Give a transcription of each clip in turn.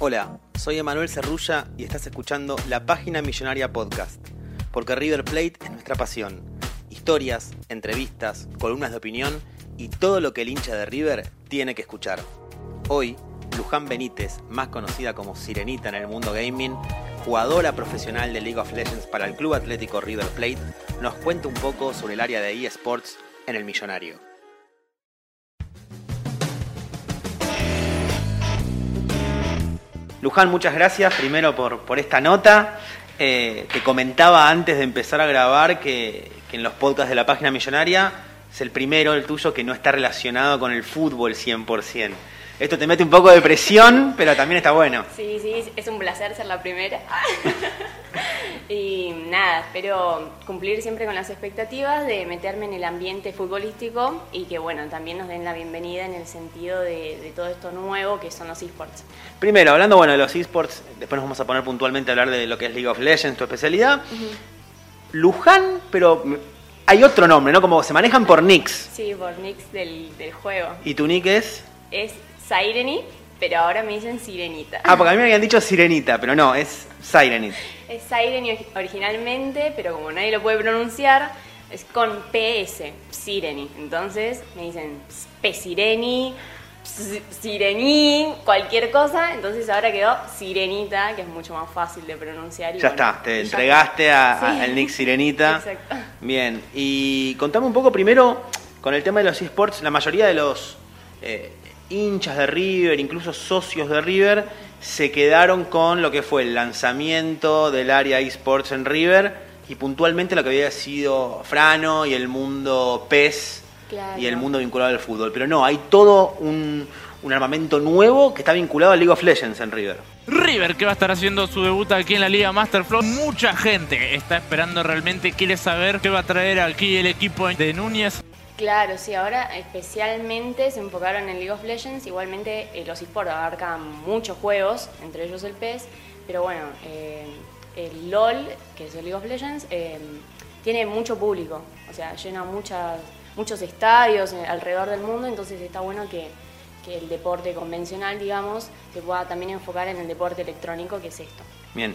Hola, soy Emanuel Cerrulla y estás escuchando la Página Millonaria Podcast, porque River Plate es nuestra pasión. Historias, entrevistas, columnas de opinión y todo lo que el hincha de River tiene que escuchar. Hoy, Luján Benítez, más conocida como Sirenita en el mundo gaming, jugadora profesional de League of Legends para el Club Atlético River Plate, nos cuenta un poco sobre el área de eSports en el Millonario. Luján, muchas gracias primero por, por esta nota. Eh, te comentaba antes de empezar a grabar que, que en los podcasts de la página millonaria es el primero, el tuyo, que no está relacionado con el fútbol 100%. Esto te mete un poco de presión, pero también está bueno. Sí, sí, es un placer ser la primera. y nada, espero cumplir siempre con las expectativas de meterme en el ambiente futbolístico y que bueno, también nos den la bienvenida en el sentido de, de todo esto nuevo que son los esports. Primero, hablando bueno de los esports, después nos vamos a poner puntualmente a hablar de lo que es League of Legends, tu especialidad. Luján, pero hay otro nombre, ¿no? Como se manejan por nicks. Sí, por nicks del, del juego. ¿Y tu nick es? Es Sireni, pero ahora me dicen Sirenita. Ah, porque a mí me habían dicho Sirenita, pero no, es Sirenit. Es Sireni originalmente, pero como nadie lo puede pronunciar, es con PS, Sireni. Entonces me dicen Pesireni, Sirení, cualquier cosa. Entonces ahora quedó Sirenita, que es mucho más fácil de pronunciar. y Ya bueno, está, te ya entregaste a- Sí. al nick Sirenita. Exacto. Bien, y contame un poco primero con el tema de los esports. La mayoría de los eh, hinchas de River, incluso socios de River, se quedaron con lo que fue el lanzamiento del área esports en River y puntualmente lo que había sido Frano y el mundo PES Claro. y el mundo vinculado al fútbol. Pero no, hay todo un, un armamento nuevo que está vinculado al League of Legends en River. River que va a estar haciendo su debut aquí en la Liga Masterflow. Mucha gente está esperando realmente, quiere saber qué va a traer aquí el equipo de Núñez. Claro, sí, ahora especialmente se enfocaron en League of Legends. Igualmente eh, los esports abarcan muchos juegos, entre ellos el PES, pero bueno, eh, el LOL, que es el League of Legends, eh, tiene mucho público, o sea, llena muchos estadios alrededor del mundo, entonces está bueno que, que el deporte convencional, digamos, se pueda también enfocar en el deporte electrónico, que es esto. Bien,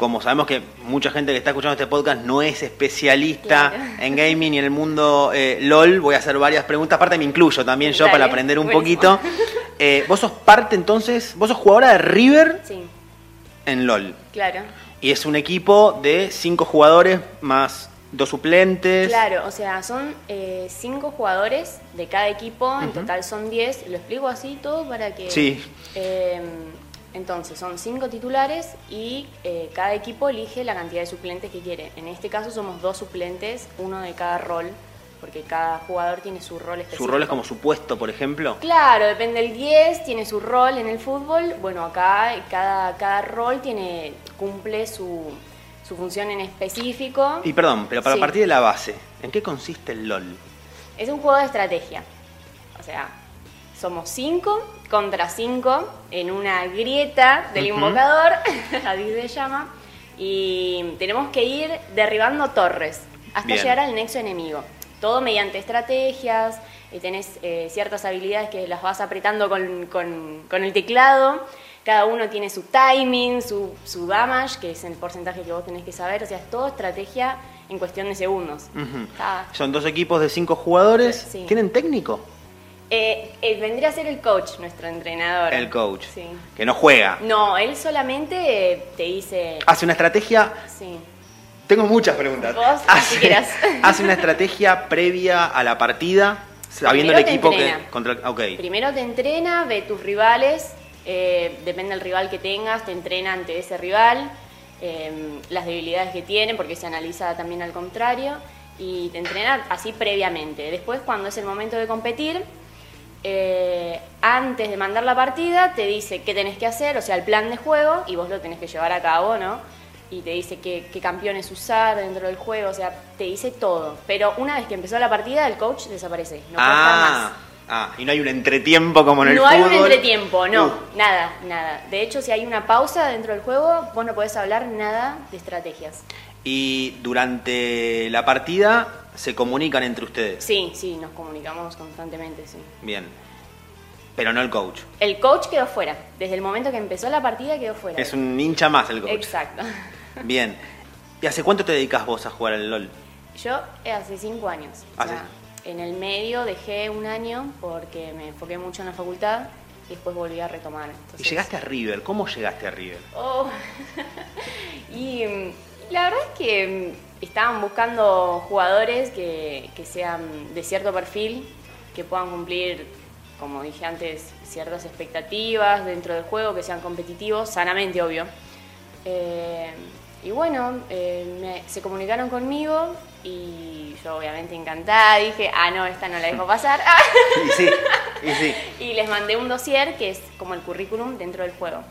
como sabemos que mucha gente que está escuchando este podcast no es especialista Claro. en gaming y en el mundo eh, LOL, voy a hacer varias preguntas, aparte me incluyo también yo Dale, para aprender un buenísimo. poquito. Eh, vos sos parte entonces, vos sos jugadora de River Sí, en LOL. claro. Y es un equipo de cinco jugadores más dos suplentes. Claro, o sea, son eh, cinco jugadores de cada equipo, en total son 10. Lo explico así todo para que... Sí. Entonces, son cinco titulares y eh, cada equipo elige la cantidad de suplentes que quiere. En este caso somos dos suplentes, uno de cada rol, porque cada jugador tiene su rol específico. Su rol es como su puesto, por ejemplo. Claro, depende del 10, tiene su rol en el fútbol. Bueno, acá cada, cada rol tiene cumple su, su función en específico. Y perdón, pero para Sí. partir de la base, ¿en qué consiste el LOL? Es un juego de estrategia. O sea, somos cinco contra cinco en una grieta del Ujú. invocador, así se llama, y tenemos que ir derribando torres hasta Bien. llegar al nexo enemigo. Todo mediante estrategias, y tenés eh, ciertas habilidades que las vas apretando con, con- con el teclado. Cada uno tiene su timing, su, su damage, que es el porcentaje que vos tenés que saber. O sea, es todo estrategia en cuestión de segundos. Está- Son dos equipos de cinco jugadores. Sí. ¿Tienen técnico? Eh, vendría a ser el coach, nuestro entrenador. El coach. Sí. Que no juega. No, él solamente eh, te dice... Hace una estrategia. Sí. Tengo muchas preguntas. Vos, hace, si quieras. hace una estrategia previa a la partida, sabiendo el Primero te equipo que. Contra. Primero te entrena, ve tus rivales, eh, depende del rival que tengas, te entrena ante ese rival, eh, las debilidades que tiene, porque se analiza también al contrario, y te entrena así previamente. Después, cuando es el momento de competir, eh, antes de mandar la partida, te dice qué tenés que hacer, o sea, el plan de juego, y vos lo tenés que llevar a cabo, ¿no? Y te dice qué, qué campeones usar dentro del juego, o sea, te dice todo. Pero una vez que empezó la partida, el coach desaparece, no puede estar más. ah, ah, y no hay un entretiempo como en el No fútbol. hay un entretiempo, no, Uh, nada, nada. De hecho, si hay una pausa dentro del juego, vos no podés hablar nada de estrategias. y durante la partida se comunican entre ustedes. Sí, sí, nos comunicamos constantemente, sí. Bien. Pero no el coach. El coach quedó fuera. Desde el momento que empezó la partida quedó fuera. Es un hincha más el coach. Exacto. Bien. ¿Y hace cuánto te dedicas vos a jugar al LOL? Yo eh, hace cinco años. O Hace- sea, en el medio dejé un año porque me enfoqué mucho en la facultad y después volví a retomar. Y llegaste a River. ¿Cómo llegaste a River? Oh. y mm, la verdad es que mm, estaban buscando jugadores que, que sean de cierto perfil, que puedan cumplir, como dije antes, ciertas expectativas dentro del juego, que sean competitivos, sanamente, obvio. Eh, y bueno, eh, me- se comunicaron conmigo y yo obviamente encantada dije, ah, no, esta no la dejo pasar. Y sí, y sí. y les mandé un dossier que es como el currículum dentro del juego.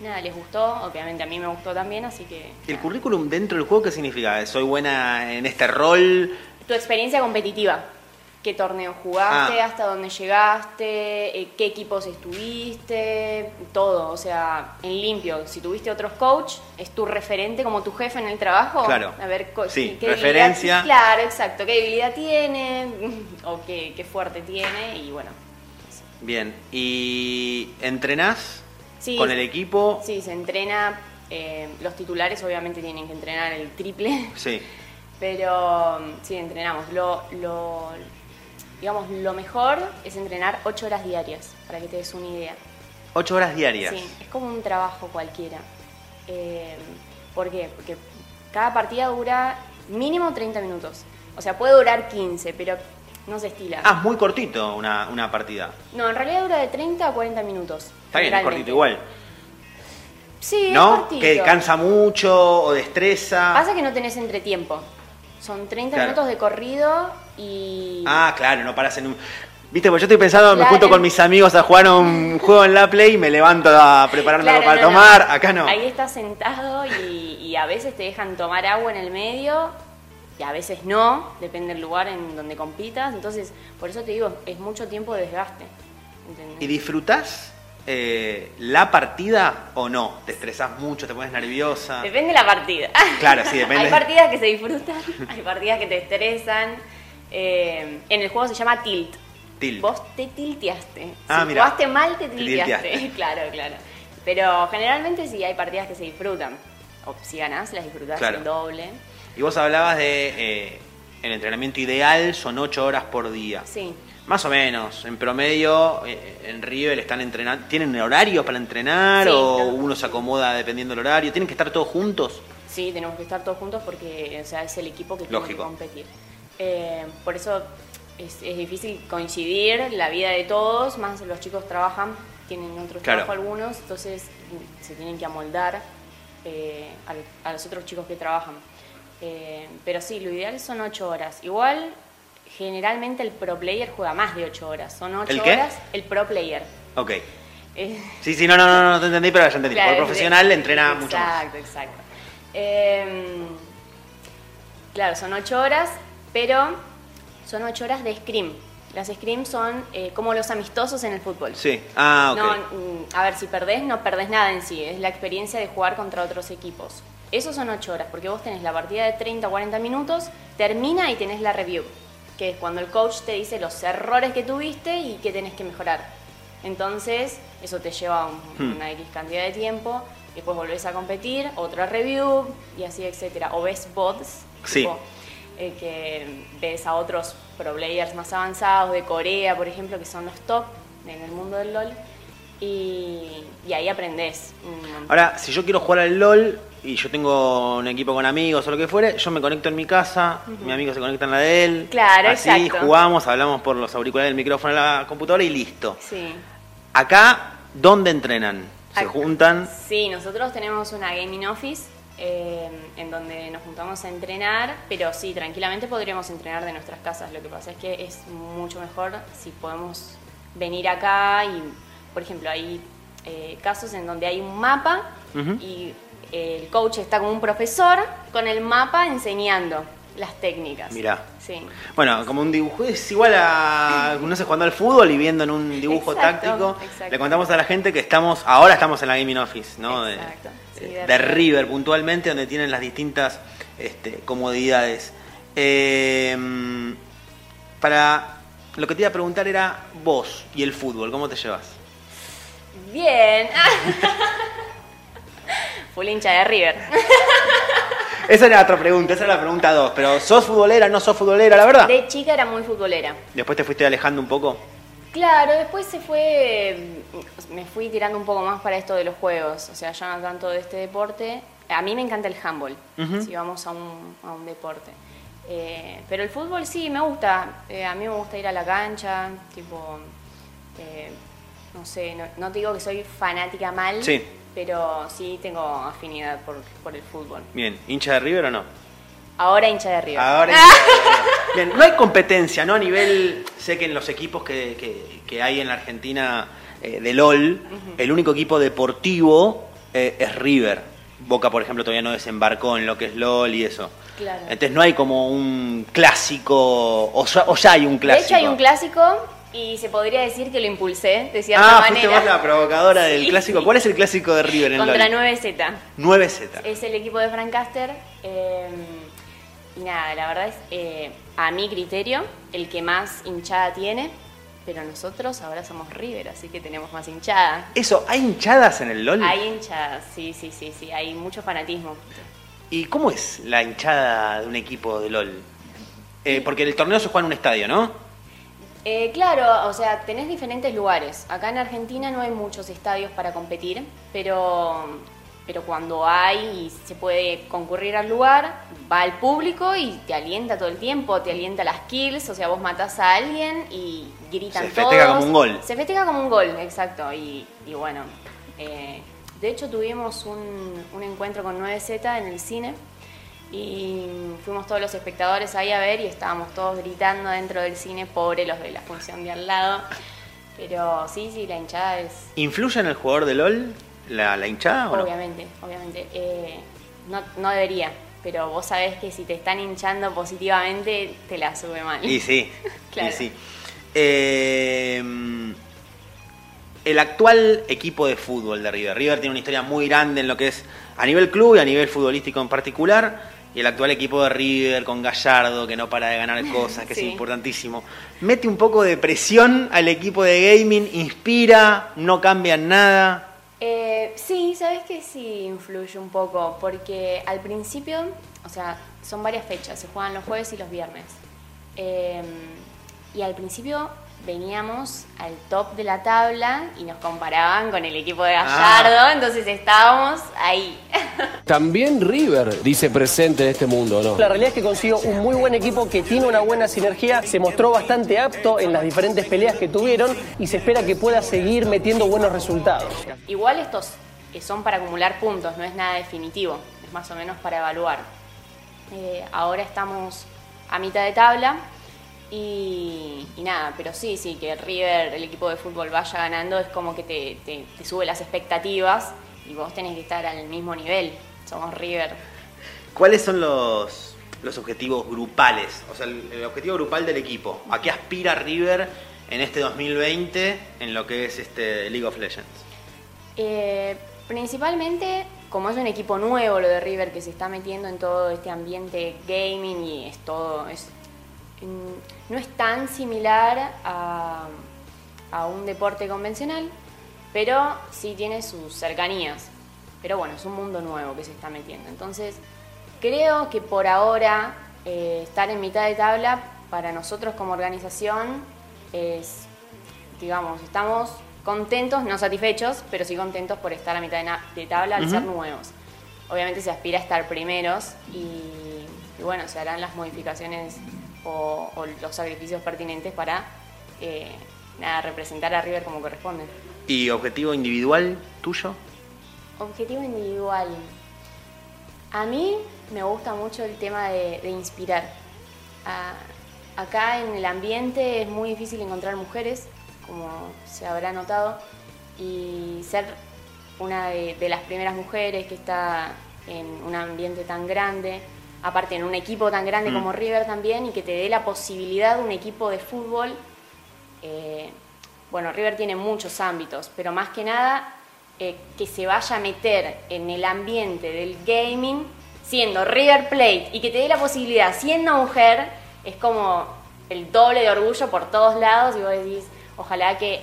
Nada, les gustó, obviamente a mí me gustó también, así que... ¿El nada. currículum dentro del juego qué significa? ¿Soy buena en este rol? Tu experiencia competitiva. ¿Qué torneo jugaste? Ah. ¿Hasta dónde llegaste? eh, ¿Qué equipos estuviste? Todo, o sea, en limpio. Si tuviste otros coach, es tu referente como tu jefe en el trabajo. Claro. A ver, Sí, qué referencia. claro, exacto. ¿Qué debilidad tiene? o qué, qué fuerte tiene. Y bueno, Bien. ¿Y entrenás Sí. con el equipo? Sí, se entrena. eh, los titulares obviamente tienen que entrenar el triple, Sí. pero mm, sí, entrenamos. Lo, lo, digamos, lo mejor es entrenar ocho horas diarias, para que te des una idea. Ocho horas diarias. Sí, es como un trabajo cualquiera. Eh, ¿Por qué? Porque cada partida dura mínimo 30 minutos. O sea, puede durar 15, pero no se estila. Ah, es muy cortito una, una partida. No, en realidad dura de 30 a 40 minutos. Está bien, es cortito igual. Sí, es ¿No? cortito. Que cansa mucho o destreza. Pasa que no tenés entretiempo. Son 30 Claro. minutos de corrido y... Ah, claro, no paras en un... Viste, pues yo estoy pensando, me junto con mis amigos a jugar un juego en la Play y me levanto a prepararme Claro, algo para no, no. tomar. Acá no. Ahí estás sentado y, y a veces te dejan tomar agua en el medio y a veces no, depende del lugar en donde compitas. Entonces, por eso te digo, es mucho tiempo de desgaste. ¿entendés? ¿Y disfrutás eh, la partida o no? ¿Te estresás mucho, te pones nerviosa? Depende de la partida. Claro, sí, depende. hay partidas que se disfrutan, hay partidas que te estresan. Eh, en el juego se llama tilt. Tilt. Vos te tilteaste. Ah, si jugaste mal, te Te tilteaste. tilteaste. claro, claro. Pero generalmente sí hay partidas que se disfrutan. O si ganás, las disfrutás Claro. el doble. Y vos hablabas de eh, el entrenamiento ideal son ocho horas por día. Sí. Más o menos, en promedio, eh, en River están entrenando. ¿Tienen horarios para entrenar Sí, o claro. uno se acomoda dependiendo del horario? ¿Tienen que estar todos juntos? Sí, tenemos que estar todos juntos porque o sea, es el equipo que tiene que competir. Eh, por eso es, es difícil coincidir la vida de todos, más los chicos trabajan, tienen otro Claro. trabajo algunos, entonces mm, se tienen que amoldar eh, a, los otros chicos que trabajan. Eh, pero sí, lo ideal son ocho horas. Igual, generalmente el pro player juega más de ocho horas. Son ocho ¿El qué? horas el pro player. Ok. Eh, Sí, sí, no, no, no, no te entendí, pero ya entendí. Claro, Por es- profesional entrena mucho más. Exacto, exacto. Eh, claro, son ocho horas, pero son ocho horas de scrim. Las scrim son eh, como los amistosos en el fútbol. Sí. Ah, ok. No, mm, a ver, si perdés, no perdés nada en sí, es la experiencia de jugar contra otros equipos. Eso son ocho horas, porque vos tenés la partida de 30 o 40 minutos, termina y tenés la review, que es cuando el coach te dice los errores que tuviste y qué tenés que mejorar. Entonces, eso te lleva un- Hmm. una X cantidad de tiempo, después volvés a competir, otra review y así, etcétera. O ves bots. Sí. tipo, eh, que ves a otros pro players más avanzados de Corea, por ejemplo, que son los top en el mundo del LOL. Y, y ahí aprendes. Ahora, si yo quiero jugar al LOL y yo tengo un equipo con amigos o lo que fuere, yo me conecto en mi casa, mi amigo se conecta en la de él. Claro, así exacto. jugamos, hablamos por los auriculares del micrófono de la computadora y listo. Sí. Acá, ¿dónde entrenan? ¿Se Acá. juntan? Sí, nosotros tenemos una gaming office eh, en donde nos juntamos a entrenar, pero sí, tranquilamente podríamos entrenar de nuestras casas. Lo que pasa es que es mucho mejor si podemos venir acá y, por ejemplo, hay eh, casos en donde hay un mapa y el coach está como un profesor con el mapa enseñando las técnicas. Mirá. Sí. Bueno, como un dibujo, es igual a, no sé, jugando al fútbol y viendo en un dibujo Exacto, táctico. exacto. Le contamos a la gente que estamos, ahora estamos en la Gaming Office, ¿no? De- Exacto, sí, de, de River. River puntualmente, donde tienen las distintas este, comodidades. Eh, para lo que te iba a preguntar era vos y el fútbol, ¿cómo te llevas? Bien. Full hincha de River. Esa era otra pregunta, esa era la pregunta dos. Pero ¿sos futbolera, no sos futbolera, la verdad? De chica era muy futbolera. Después te fuiste alejando un poco. Claro, después se fue, me fui tirando un poco más para esto de los juegos, o sea, ya no tanto de este deporte. A mí me encanta el handball, si vamos a un, a un deporte. Eh, pero el fútbol sí, me gusta. Eh, a mí me gusta ir a la cancha, tipo, eh, no sé, no, no te digo que soy fanática mal, Sí. Pero sí tengo afinidad por, por el fútbol. Bien, ¿hincha de River o no? Ahora hincha de River. Ahora Bien, no hay competencia, ¿no? A nivel, sé que en los equipos que, que- que hay en la Argentina eh, de LOL, el único equipo deportivo eh, es River. Boca, por ejemplo, todavía no desembarcó en lo que es LOL y eso. Claro. Entonces no hay como un clásico, o ya, o ya hay un clásico. De hecho hay un clásico y se podría decir que lo impulsé de cierta Ah, manera. fuiste vos la provocadora del clásico. ¿Cuál es el clásico de River en Contra LOL? 9Z. 9Z. Es el equipo de Frank Caster. eh, y nada, la verdad es, eh, a mi criterio, el que más hinchada tiene. Pero nosotros ahora somos River, así que tenemos más hinchada. Eso, ¿hay hinchadas en el LOL? Hay hinchadas, sí, sí, sí, sí. Hay mucho fanatismo. ¿Y cómo es la hinchada de un equipo de LOL? Eh, porque el torneo se juega en un estadio, ¿no? Eh, claro, o sea, tenés diferentes lugares. Acá en Argentina no hay muchos estadios para competir, pero, pero cuando hay y se puede concurrir al lugar, va el público y te alienta todo el tiempo, te alienta las kills, o sea, vos matás a alguien y gritan Se festeja todos. como un gol. Se festeja como un gol, exacto. Y, y bueno, eh, de hecho tuvimos un, un encuentro con 9Z en el cine y fuimos todos los espectadores ahí a ver y estábamos todos gritando dentro del cine, pobre los de la función de al lado. Pero sí, sí, la hinchada es... ¿Influye en el jugador de LOL la, la hinchada o no? Obviamente, obviamente. Eh, no, no debería, pero vos sabés que si te están hinchando positivamente, te la sube mal. Y sí, Claro. y sí. Eh, el actual equipo de fútbol de River. River tiene una historia muy grande en lo que es a nivel club y a nivel futbolístico en particular. Y el actual equipo de River con Gallardo, que no para de ganar cosas, que Sí. es importantísimo. Mete un poco de presión al equipo de gaming, inspira, no cambian nada. Eh, sí, sabes que sí influye un poco, porque al principio, o sea, son varias fechas, se juegan los jueves y los viernes. Eh, y al principio veníamos al top de la tabla y nos comparaban con el equipo de Gallardo, Ah. entonces estábamos ahí. También River dice presente en este mundo, ¿no? La realidad es que consiguió un muy buen equipo que tiene una buena sinergia, se mostró bastante apto en las diferentes peleas que tuvieron y se espera que pueda seguir metiendo buenos resultados. Igual estos son para acumular puntos, no es nada definitivo, es más o menos para evaluar. Eh, ahora estamos a mitad de tabla y, y nada, pero sí, sí, que River, el equipo de fútbol, vaya ganando es como que te, te- te sube las expectativas y vos tenés que estar al mismo nivel. Somos River. ¿Cuáles son los, los objetivos grupales? O sea, el, el objetivo grupal del equipo. ¿A qué aspira River en este 2020 en lo que es este League of Legends? Eh, principalmente, como es un equipo nuevo lo de River que se está metiendo en todo este ambiente gaming y es todo, es, no es tan similar a, a un deporte convencional, pero sí tiene sus cercanías. Pero bueno, es un mundo nuevo que se está metiendo. Entonces, creo que por ahora eh, estar en mitad de tabla para nosotros como organización es, digamos, estamos contentos, no satisfechos, pero sí contentos por estar a mitad de, tabla al ser nuevos. Obviamente se aspira a estar primeros y, y bueno, se harán las modificaciones o, o los sacrificios pertinentes para eh, nada, representar a River como corresponde. ¿Y objetivo individual tuyo? Objetivo individual. A mí me gusta mucho el tema de, de inspirar. A- acá en el ambiente es muy difícil encontrar mujeres, como se habrá notado, y ser una de, de las primeras mujeres que está en un ambiente tan grande, aparte en un equipo tan grande como River también, y que te dé la posibilidad un equipo de fútbol eh, bueno, River tiene muchos ámbitos, pero más que nada eh, que se vaya a meter en el ambiente del gaming siendo River Plate y que te dé la posibilidad siendo mujer, es como el doble de orgullo por todos lados y vos decís, ojalá que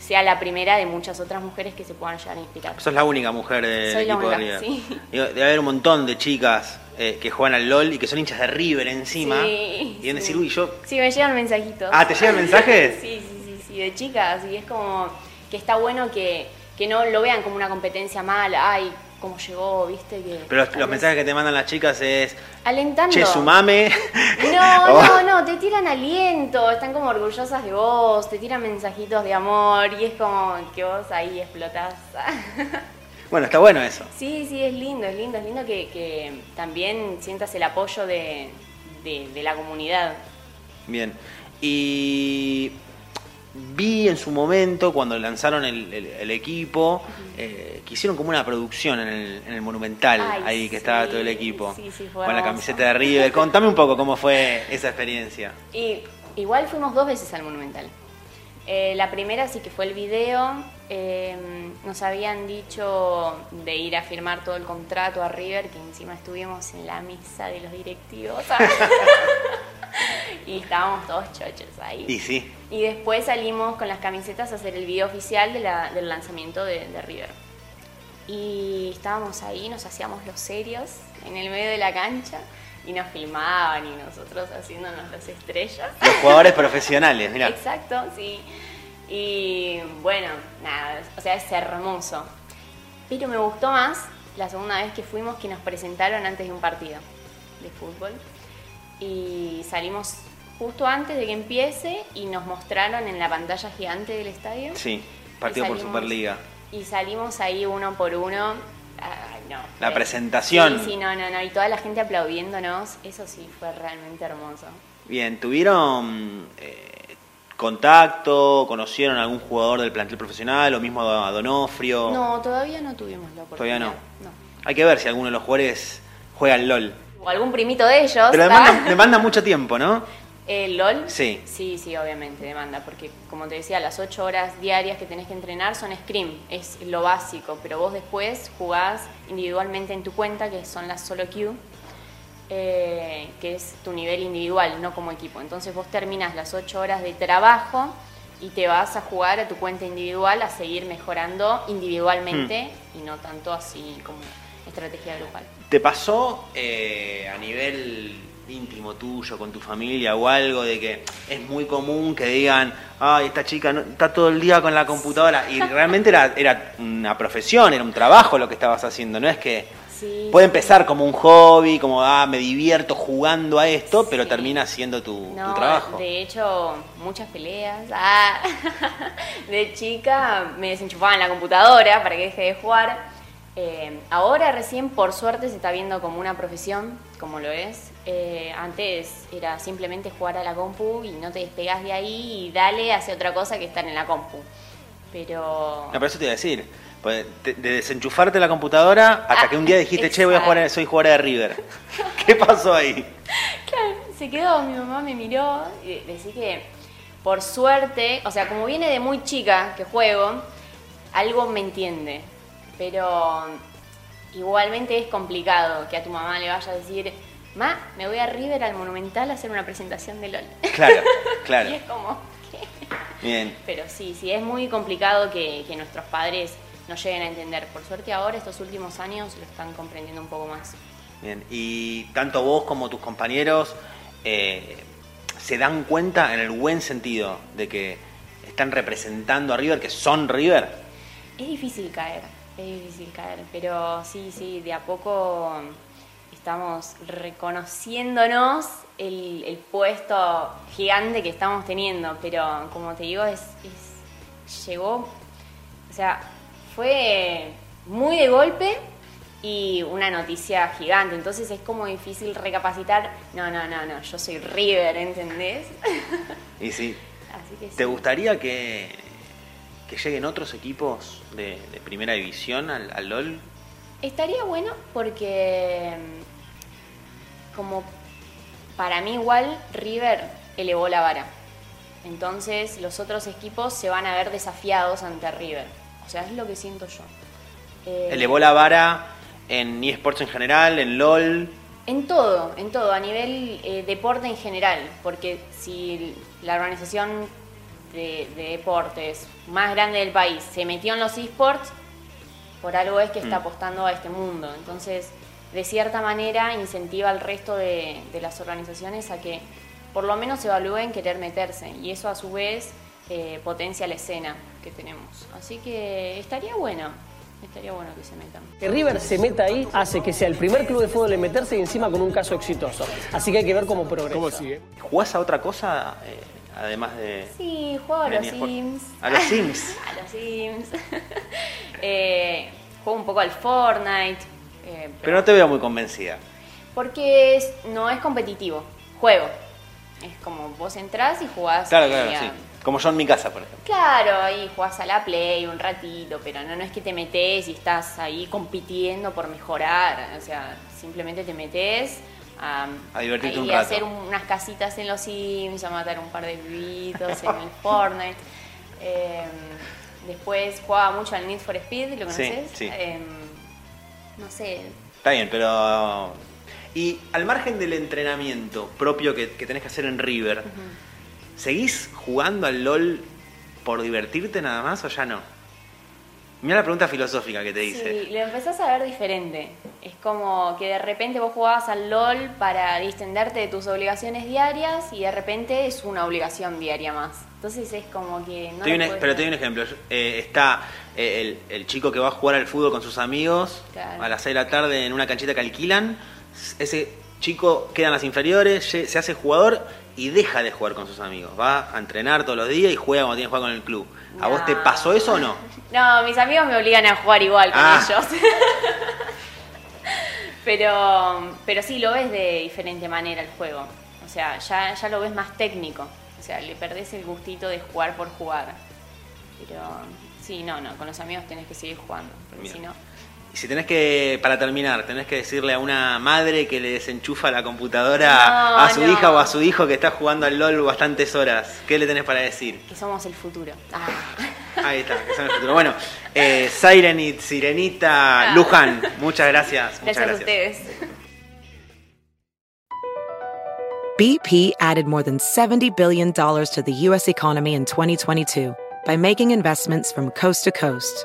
sea la primera de muchas otras mujeres que se puedan llegar a inspirar. Sos la única mujer del Soy la equipo de única, River. sí. Debe haber un montón de chicas eh, que juegan al LOL y que son hinchas de River encima. Sí, y deben sí. decir, uy, yo. Sí, me llegan mensajitos. Ah, ¿te llegan mensajes? Sí, sí, sí, sí, de chicas. Y es como que está bueno que, que no lo vean como una competencia mala. Ay, cómo llegó, viste. Que, Pero los, mensajes que te mandan las chicas es. Alentando. Che, sumame. No, Oh. no, no, te tiran aliento, están como orgullosas de vos, te tiran mensajitos de amor y es como que vos ahí explotás. Bueno, está bueno eso. Sí, sí, es lindo, es lindo, es lindo que, que también sientas el apoyo de, de- de la comunidad. Bien. Y vi en su momento, cuando lanzaron el, el- el equipo, eh, que hicieron como una producción en el, en el Monumental, Ay, ahí que sí, estaba todo el equipo. sí, sí, fue con la camiseta de River. Contame un poco cómo fue esa experiencia. Y igual fuimos dos veces al Monumental. Eh, la primera sí que fue el video. Eh, nos habían dicho de ir a firmar todo el contrato a River, que encima estuvimos en la misa de los directivos. y estábamos todos chochos ahí. Y sí. Y después salimos con las camisetas a hacer el video oficial de la- del lanzamiento de, de River. Y estábamos ahí, nos hacíamos los serios en el medio de la cancha y nos filmaban y nosotros haciéndonos las estrellas. Los jugadores profesionales, mira. Exacto, sí. Y bueno, nada, o sea, es hermoso. Pero me gustó más la segunda vez que fuimos que nos presentaron antes de un partido de fútbol. Y salimos justo antes de que empiece y nos mostraron en la pantalla gigante del estadio. Sí, partido por Superliga. Y salimos ahí uno por uno. Ay, no, La presentación. Sí, sí, no, no, no. Y toda la gente aplaudiéndonos. Eso sí fue realmente hermoso. Bien, ¿tuvieron eh, contacto? ¿Conocieron a algún jugador del plantel profesional? ¿O mismo a Donofrio? No, todavía no tuvimos la Todavía oportunidad. no. Hay que ver si alguno de los jugadores juega al LOL. O algún primito de ellos. Pero ¿ah? demanda, demanda mucho tiempo, ¿no? ¿El LOL? Sí. Sí, sí, obviamente demanda, porque como te decía, las ocho horas diarias que tenés que entrenar son scrim, es lo básico, pero vos después jugás individualmente en tu cuenta, que son las solo queue, eh, que es tu nivel individual, no como equipo. Entonces vos terminas las ocho horas de trabajo y te vas a jugar a tu cuenta individual a seguir mejorando individualmente y no tanto así como estrategia grupal. ¿Te pasó eh, a nivel íntimo tuyo, con tu familia o algo, de que es muy común que digan, ay, esta chica no- está todo el día con la computadora? Y realmente era, era una profesión, era un trabajo lo que estabas haciendo, no es que Sí. puede empezar como un hobby, como, ah, me divierto jugando a esto, pero termina siendo tu, trabajo. de hecho, muchas peleas. Ah, de chica me desenchufaban la computadora para que deje de jugar. Eh, ahora recién, por suerte, se está viendo como una profesión, como lo es. Eh, antes era simplemente jugar a la compu y no te despegas de ahí y dale, hace otra cosa que estar en la compu. Pero... No, pero eso te iba a decir. Pues, De, de desenchufarte la computadora hasta Ah, que un día dijiste, che, voy a jugar, soy jugador de River. ¿Qué pasó ahí? Claro, se quedó, mi mamá me miró y decía que por suerte, o sea, como viene de muy chica que juego, algo me entiende, pero igualmente es complicado que a tu mamá le vaya a decir, ma, me voy a River al Monumental a hacer una presentación de LOL. Claro, y claro. es como, ¿qué? Bien. Pero sí, sí, es muy complicado que, que nuestros padres nos lleguen a entender. Por suerte ahora, estos últimos años, lo están comprendiendo un poco más. Bien, y tanto vos como tus compañeros eh, se dan cuenta en el buen sentido de que están representando a River, que son River. Es difícil caer, es difícil caer, pero sí, sí, de a poco estamos reconociéndonos el, el puesto gigante que estamos teniendo, pero como te digo, es, es- llegó, o sea, fue muy de golpe y una noticia gigante, entonces es como difícil recapacitar, no, no, no, no, yo soy River, ¿entendés? Y sí, Así que sí. ¿te gustaría que, que lleguen otros equipos de, de primera división al, al LOL? Estaría bueno porque mm, como para mí igual River elevó la vara. Entonces los otros equipos se van a ver desafiados ante River. O sea, es lo que siento yo. Eh, Elevó la vara en eSports en general, en LOL. En todo, en todo, a nivel eh, deporte en general, porque si la organización de, de deportes más grande del país se metió en los esports, por algo es que está Mm. apostando a este mundo. Entonces, de cierta manera, incentiva al resto de, de las organizaciones a que por lo menos evalúen querer meterse, y eso a su vez eh, potencia la escena que tenemos. Así que estaría bueno, estaría bueno que se metan. Que River se meta ahí hace que sea el primer club de fútbol en meterse y encima con un caso exitoso. Así que hay que ver cómo progresa. ¿Cómo sigue? ¿Jugás a otra cosa eh, además de...? Sí, juego a los? Sims. A los Sims. a los Sims. Eh, juego un poco al Fortnite. eh, Pero no te veo muy convencida. Porque es- no es competitivo. Juego. Es como vos entrás y jugás. Claro, claro, a- sí. Como yo en mi casa, por ejemplo. Claro, ahí jugás a la Play un ratito, pero no, no es que te metes y estás ahí compitiendo por mejorar. O sea, simplemente te metes a, A divertirte un a rato. hacer unas casitas en los Sims, a matar un par de bibitos en el Fortnite. Eh, después jugaba mucho al Need for Speed, ¿lo Sí, conoces? sí. Eh, no sé, Está bien, pero... Y al margen del entrenamiento propio que, que tenés que hacer en River, ¿seguís jugando al LOL por divertirte nada más o ya no? Mira la pregunta filosófica que te hice. Sí, lo empezás a ver diferente. Es como que de repente vos jugabas al LOL para distenderte de tus obligaciones diarias y de repente es una obligación diaria más. Entonces es como que no Te pero te doy un ejemplo. Eh, está eh, el, el chico que va a jugar al fútbol con sus amigos Claro. a las 6 de la tarde en una canchita que alquilan. Ese chico queda en las inferiores, se hace jugador y deja de jugar con sus amigos. Va a entrenar todos los días y juega cuando tiene que jugar con el club. ¿A vos te pasó eso o no? No, mis amigos me obligan a jugar igual con Ah. ellos. pero, pero sí, lo ves de diferente manera el juego. O sea, ya, ya lo ves más técnico. O sea, le perdés el gustito de jugar por jugar. Pero sí, no, no, con los amigos tenés que seguir jugando. Porque si no. Y si tenés que, para terminar, tenés que decirle a una madre que le desenchufa la computadora No, a su no. hija o a su hijo que está jugando al LOL bastantes horas, ¿qué le tenés para decir? que somos el futuro. Ah. Ahí está, que son el futuro. Bueno, eh, Sirenit, Sirenita, Ah. Luján, muchas gracias. Muchas Gracias a gracias. ustedes. BP added more than $70 billion to the U.S. economy in 2022 by making investments from coast to coast.